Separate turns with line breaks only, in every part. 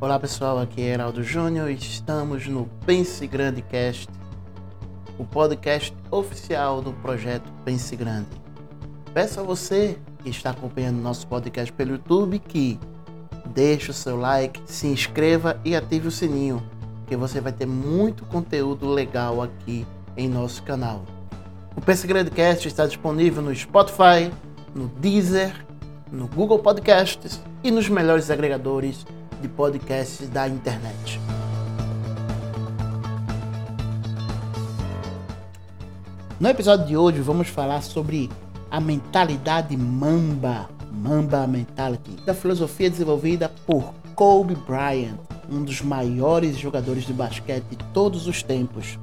Olá pessoal, aqui é Heraldo Júnior e estamos no Pense Grande Cast, o podcast oficial do projeto Pense Grande. Peço a você que está acompanhando nosso podcast pelo YouTube que deixe o seu like, se inscreva e ative o sininho, que você vai ter muito conteúdo legal aqui em nosso canal. O Pense Grande Cast está disponível no Spotify, no Deezer, no Google Podcasts e nos melhores agregadores de podcasts da internet. No episódio de hoje vamos falar sobre a mentalidade Mamba, Mamba Mentality, da filosofia desenvolvida por Kobe Bryant, um dos maiores jogadores de basquete de todos os tempos.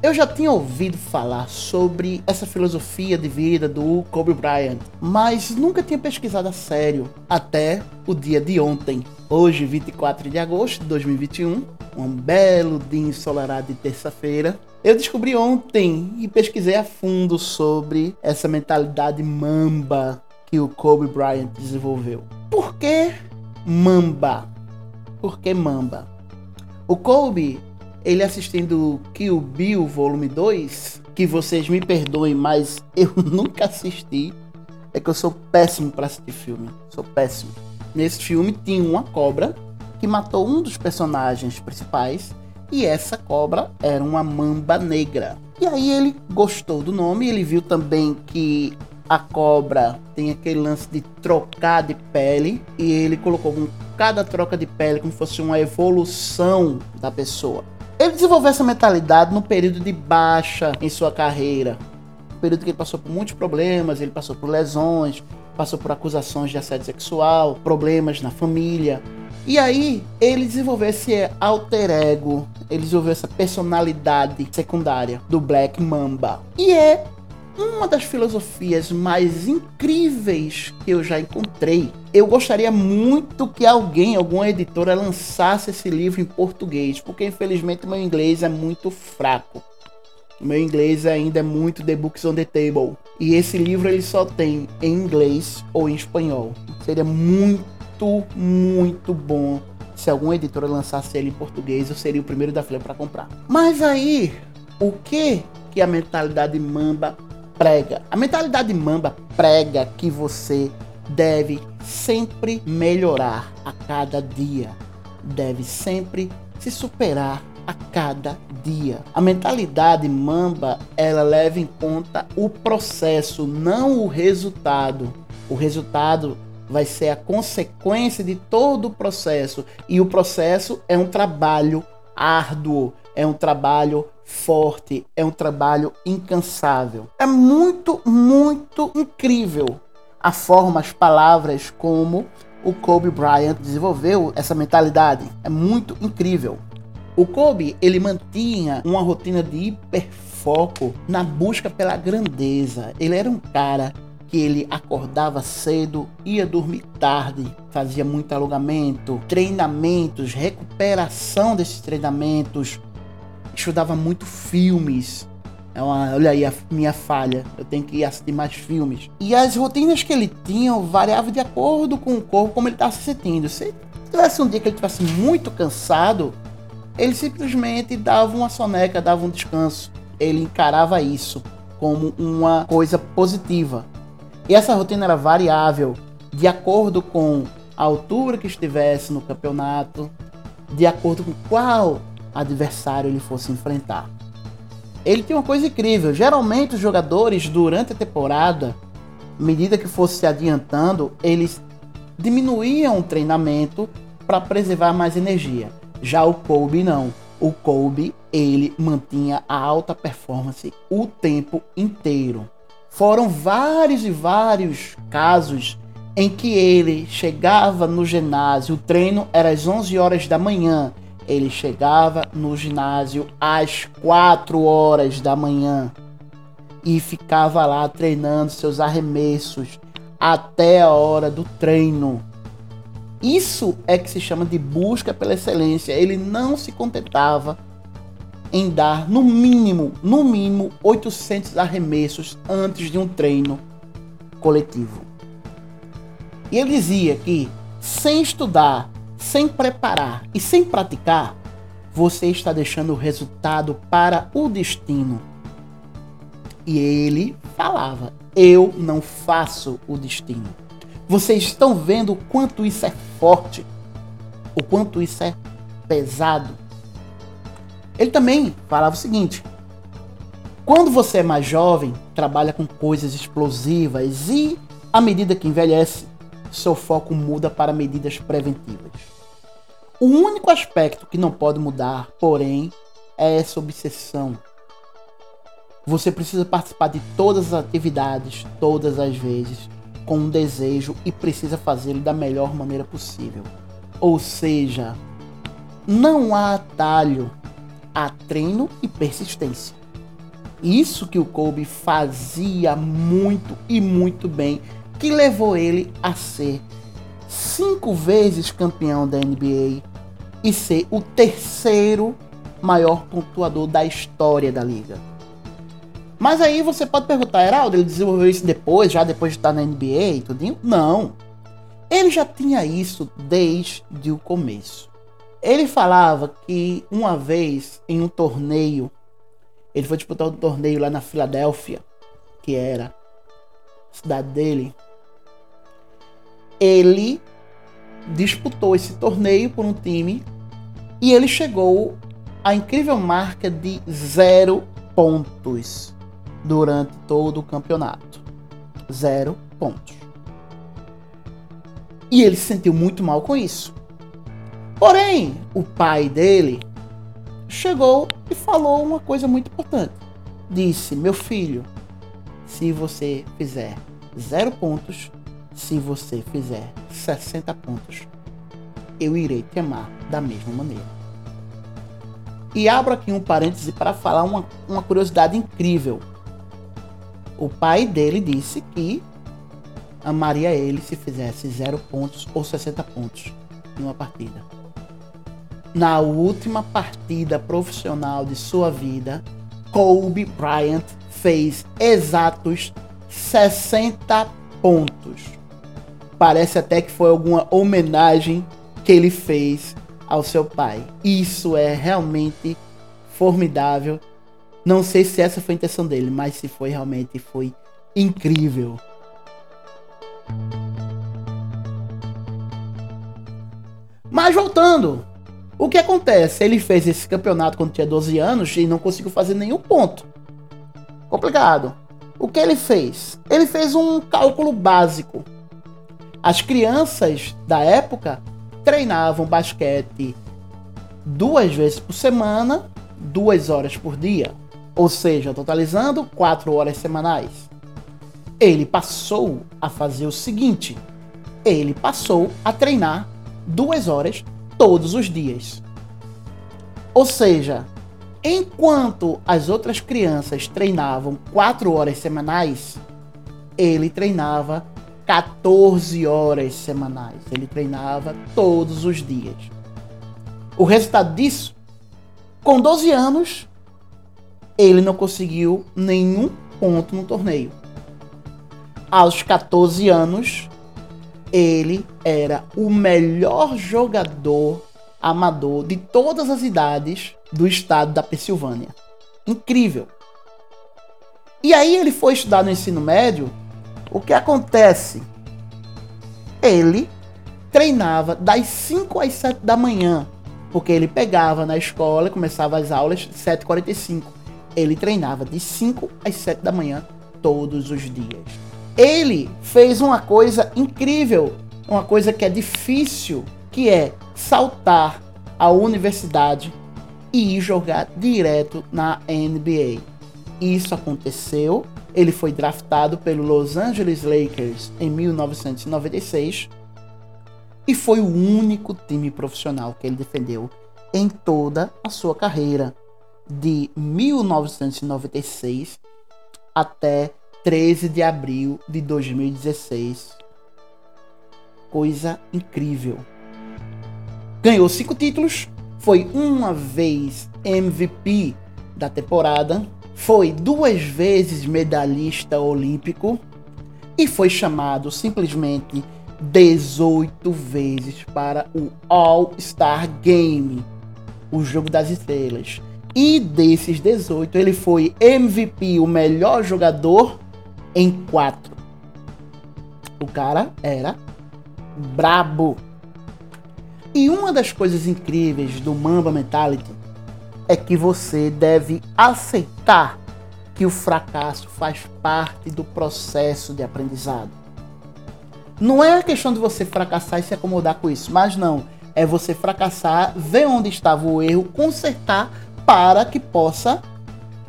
Eu já tinha ouvido falar sobre essa filosofia de vida do Kobe Bryant, mas nunca tinha pesquisado a sério até o dia de ontem. Hoje, 24 de agosto de 2021, um belo dia ensolarado de terça-feira. Eu descobri ontem e pesquisei a fundo sobre essa mentalidade mamba que o Kobe Bryant desenvolveu. Por que mamba? Por que mamba? O Kobe ele assistindo Kill Bill Volume 2, que vocês me perdoem, mas eu nunca assisti. É que eu sou péssimo para assistir filme. Sou péssimo. Nesse filme tinha uma cobra que matou um dos personagens principais e essa cobra era uma mamba negra. E aí ele gostou do nome, ele viu também que a cobra tem aquele lance de trocar de pele e ele colocou cada troca de pele como se fosse uma evolução da pessoa. Ele desenvolveu essa mentalidade no período de baixa em sua carreira. Um período que ele passou por muitos problemas, ele passou por lesões, passou por acusações de assédio sexual, problemas na família. E aí, ele desenvolveu esse alter ego, ele desenvolveu essa personalidade secundária do Black Mamba. E é uma das filosofias mais incríveis que eu já encontrei. Eu gostaria muito que alguém, alguma editora, lançasse esse livro em português, porque infelizmente meu inglês é muito fraco. Meu inglês ainda é muito The Books on the Table. E esse livro ele só tem em inglês ou em espanhol. Seria muito, muito bom se alguma editora lançasse ele em português. Eu seria o primeiro da fila para comprar. Mas aí, o que que a mentalidade mamba prega. A mentalidade mamba prega que você deve sempre melhorar a cada dia. Deve sempre se superar a cada dia. A mentalidade mamba, ela leva em conta o processo, não o resultado. O resultado vai ser a consequência de todo o processo, e o processo é um trabalho árduo, é um trabalho forte, é um trabalho incansável. É muito, muito incrível a forma, as palavras como o Kobe Bryant desenvolveu essa mentalidade. É muito incrível. O Kobe, ele mantinha uma rotina de hiperfoco na busca pela grandeza. Ele era um cara que ele acordava cedo, ia dormir tarde, fazia muito alongamento, treinamentos, recuperação desses treinamentos, estudava muito filmes. É uma, olha aí a minha falha. Eu tenho que assistir mais filmes. E as rotinas que ele tinha variavam de acordo com o corpo, como ele estava se sentindo. Se tivesse um dia que ele estivesse muito cansado, ele simplesmente dava uma soneca, dava um descanso. Ele encarava isso como uma coisa positiva. E essa rotina era variável de acordo com a altura que estivesse no campeonato, de acordo com qual adversário ele fosse enfrentar. Ele tem uma coisa incrível: geralmente os jogadores durante a temporada, à medida que fosse se adiantando, eles diminuíam o treinamento para preservar mais energia. Já o Kobe não. O Kobe ele mantinha a alta performance o tempo inteiro. Foram vários e vários casos em que ele chegava no ginásio, o treino era às 11 horas da manhã, ele chegava no ginásio às 4 horas da manhã e ficava lá treinando seus arremessos até a hora do treino. Isso é que se chama de busca pela excelência. Ele não se contentava em dar no mínimo, no mínimo 800 arremessos antes de um treino coletivo. E ele dizia que sem estudar, sem preparar e sem praticar, você está deixando o resultado para o destino. E ele falava: Eu não faço o destino. Vocês estão vendo o quanto isso é forte, o quanto isso é pesado. Ele também falava o seguinte: quando você é mais jovem, trabalha com coisas explosivas e, à medida que envelhece, seu foco muda para medidas preventivas. O único aspecto que não pode mudar, porém, é essa obsessão. Você precisa participar de todas as atividades, todas as vezes, com um desejo e precisa fazê-lo da melhor maneira possível. Ou seja, não há atalho, há treino e persistência. Isso que o Kobe fazia muito e muito bem, que levou ele a ser cinco vezes campeão da NBA e ser o terceiro maior pontuador da história da liga. Mas aí você pode perguntar, Heraldo, ele desenvolveu isso depois, já depois de estar na NBA e tudo? Não. Ele já tinha isso desde o começo. Ele falava que uma vez em um torneio ele foi disputar um torneio lá na Filadélfia, que era a cidade dele. Ele disputou esse torneio por um time e ele chegou à incrível marca de zero pontos durante todo o campeonato. Zero pontos. E ele se sentiu muito mal com isso. Porém, o pai dele chegou e falou uma coisa muito importante. Disse: Meu filho, se você fizer zero pontos, se você fizer 60 pontos, eu irei te amar da mesma maneira. E abro aqui um parêntese para falar uma, uma curiosidade incrível. O pai dele disse que amaria ele se fizesse zero pontos ou 60 pontos em uma partida na última partida profissional de sua vida, Kobe Bryant fez exatos 60 pontos. Parece até que foi alguma homenagem que ele fez ao seu pai. Isso é realmente formidável. Não sei se essa foi a intenção dele, mas se foi realmente foi incrível. Mas voltando, o que acontece? Ele fez esse campeonato quando tinha 12 anos e não conseguiu fazer nenhum ponto. Complicado. O que ele fez? Ele fez um cálculo básico. As crianças da época treinavam basquete duas vezes por semana, duas horas por dia. Ou seja, totalizando quatro horas semanais. Ele passou a fazer o seguinte: ele passou a treinar duas horas todos os dias. Ou seja, enquanto as outras crianças treinavam 4 horas semanais, ele treinava 14 horas semanais. Ele treinava todos os dias. O resultado disso, com 12 anos, ele não conseguiu nenhum ponto no torneio. Aos 14 anos, ele era o melhor jogador amador de todas as idades do estado da Pensilvânia. Incrível. E aí ele foi estudar no ensino médio. O que acontece? Ele treinava das 5 às 7 da manhã, porque ele pegava na escola, começava as aulas 7h45. Ele treinava de 5 às 7 da manhã todos os dias. Ele fez uma coisa incrível, uma coisa que é difícil, que é saltar a universidade e jogar direto na NBA. Isso aconteceu. Ele foi draftado pelo Los Angeles Lakers em 1996 e foi o único time profissional que ele defendeu em toda a sua carreira, de 1996 até 13 de abril de 2016. Coisa incrível. Ganhou cinco títulos, foi uma vez MVP da temporada, foi duas vezes medalhista olímpico e foi chamado simplesmente 18 vezes para o All-Star Game, o jogo das estrelas. E desses 18, ele foi MVP, o melhor jogador, em 4. O cara era brabo. E uma das coisas incríveis do Mamba Mentality é que você deve aceitar que o fracasso faz parte do processo de aprendizado. Não é a questão de você fracassar e se acomodar com isso, mas não. É você fracassar, ver onde estava o erro, consertar para que possa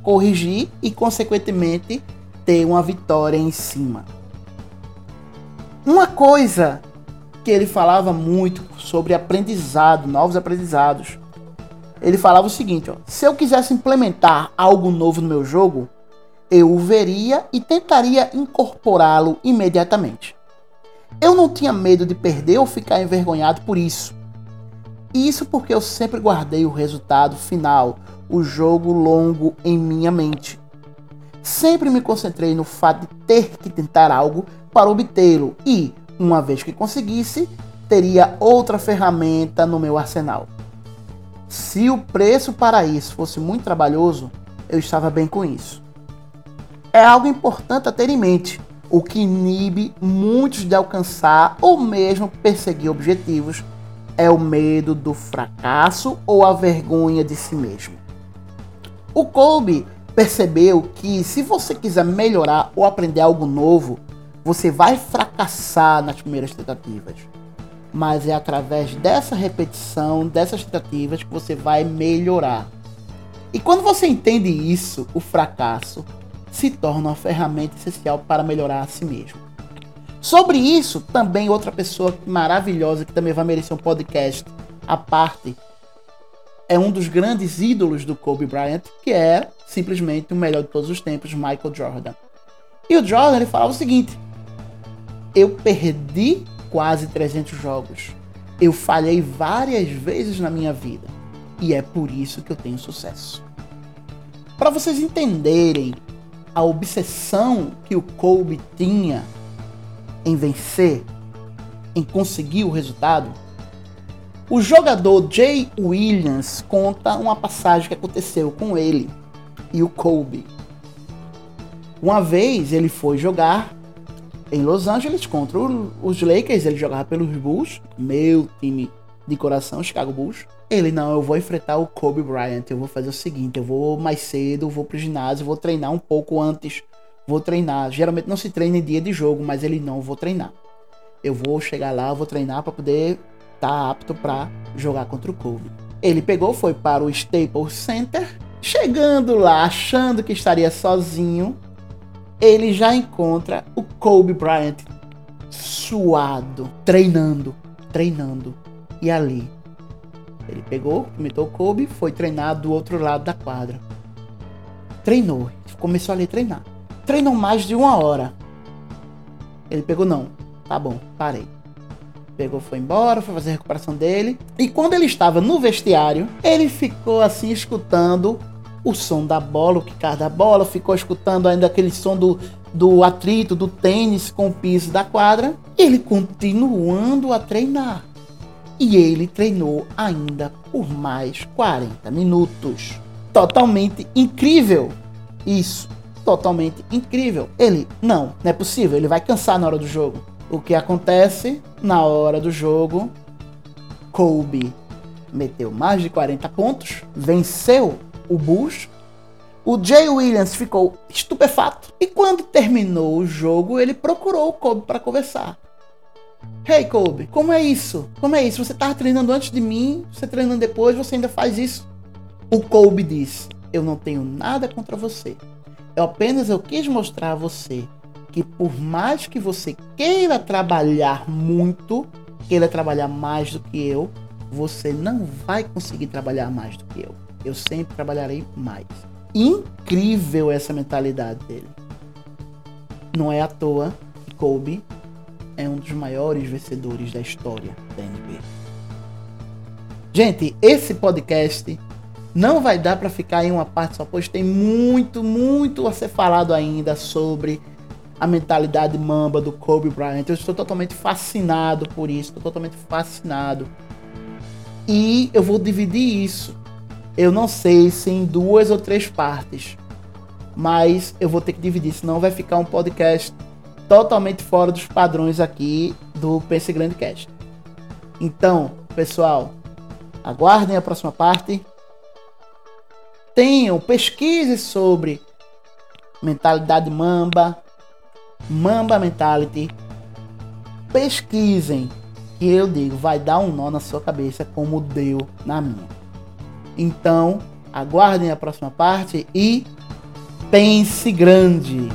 corrigir e, consequentemente, ter uma vitória em cima. Uma coisa que ele falava muito sobre aprendizado, novos aprendizados. Ele falava o seguinte: ó, se eu quisesse implementar algo novo no meu jogo, eu o veria e tentaria incorporá-lo imediatamente. Eu não tinha medo de perder ou ficar envergonhado por isso. Isso porque eu sempre guardei o resultado final, o jogo longo em minha mente. Sempre me concentrei no fato de ter que tentar algo para obtê-lo e, uma vez que conseguisse, teria outra ferramenta no meu arsenal. Se o preço para isso fosse muito trabalhoso, eu estava bem com isso. É algo importante a ter em mente, o que inibe muitos de alcançar ou mesmo perseguir objetivos é o medo do fracasso ou a vergonha de si mesmo. O Kolbe percebeu que se você quiser melhorar ou aprender algo novo, você vai fracassar nas primeiras tentativas. Mas é através dessa repetição, dessas tentativas, que você vai melhorar. E quando você entende isso, o fracasso se torna uma ferramenta essencial para melhorar a si mesmo. Sobre isso, também outra pessoa maravilhosa que também vai merecer um podcast à parte é um dos grandes ídolos do Kobe Bryant, que é simplesmente o melhor de todos os tempos, Michael Jordan. E o Jordan ele falava o seguinte: eu perdi quase 300 jogos. Eu falhei várias vezes na minha vida e é por isso que eu tenho sucesso. Para vocês entenderem a obsessão que o Kobe tinha em vencer, em conseguir o resultado, o jogador Jay Williams conta uma passagem que aconteceu com ele e o Kobe. Uma vez ele foi jogar em Los Angeles contra os Lakers, ele jogava pelos Bulls, meu time de coração, Chicago Bulls. Ele, não, eu vou enfrentar o Kobe Bryant, eu vou fazer o seguinte, eu vou mais cedo, vou pro ginásio, vou treinar um pouco antes, vou treinar. Geralmente não se treina em dia de jogo, mas ele não, vou treinar. Eu vou chegar lá, eu vou treinar para poder estar tá apto para jogar contra o Kobe. Ele pegou, foi para o Staples Center, chegando lá, achando que estaria sozinho, ele já encontra o Kobe Bryant suado, treinando, treinando. E ali, ele pegou, imitou o Kobe, foi treinar do outro lado da quadra. Treinou, começou ali a treinar. Treinou mais de uma hora. Ele pegou, não, tá bom, parei. Pegou, foi embora, foi fazer a recuperação dele. E quando ele estava no vestiário, ele ficou assim escutando o som da bola, o quicar da bola, ficou escutando ainda aquele som do, do atrito do tênis com o piso da quadra, ele continuando a treinar. E ele treinou ainda por mais 40 minutos. Totalmente incrível. Isso, totalmente incrível. Ele, não, não é possível, ele vai cansar na hora do jogo. O que acontece na hora do jogo? Kobe meteu mais de 40 pontos, venceu o Bush. O Jay Williams ficou estupefato e quando terminou o jogo, ele procurou o Kobe para conversar. Hey Kobe, como é isso? Como é isso? Você estava treinando antes de mim, você treinando depois, você ainda faz isso? O Kobe disse: Eu não tenho nada contra você. Eu apenas eu quis mostrar a você que por mais que você queira trabalhar muito, queira trabalhar mais do que eu, você não vai conseguir trabalhar mais do que eu eu sempre trabalharei mais. Incrível essa mentalidade dele. Não é à toa que Kobe é um dos maiores vencedores da história da NBA. Gente, esse podcast não vai dar para ficar em uma parte só, pois tem muito, muito a ser falado ainda sobre a mentalidade mamba do Kobe Bryant. Eu estou totalmente fascinado por isso, estou totalmente fascinado. E eu vou dividir isso. Eu não sei se em duas ou três partes, mas eu vou ter que dividir, senão vai ficar um podcast totalmente fora dos padrões aqui do PC Grande Cast. Então, pessoal, aguardem a próxima parte. Tenham, pesquise sobre mentalidade mamba, mamba mentality. Pesquisem, que eu digo, vai dar um nó na sua cabeça como deu na minha. Então, aguardem a próxima parte e pense grande.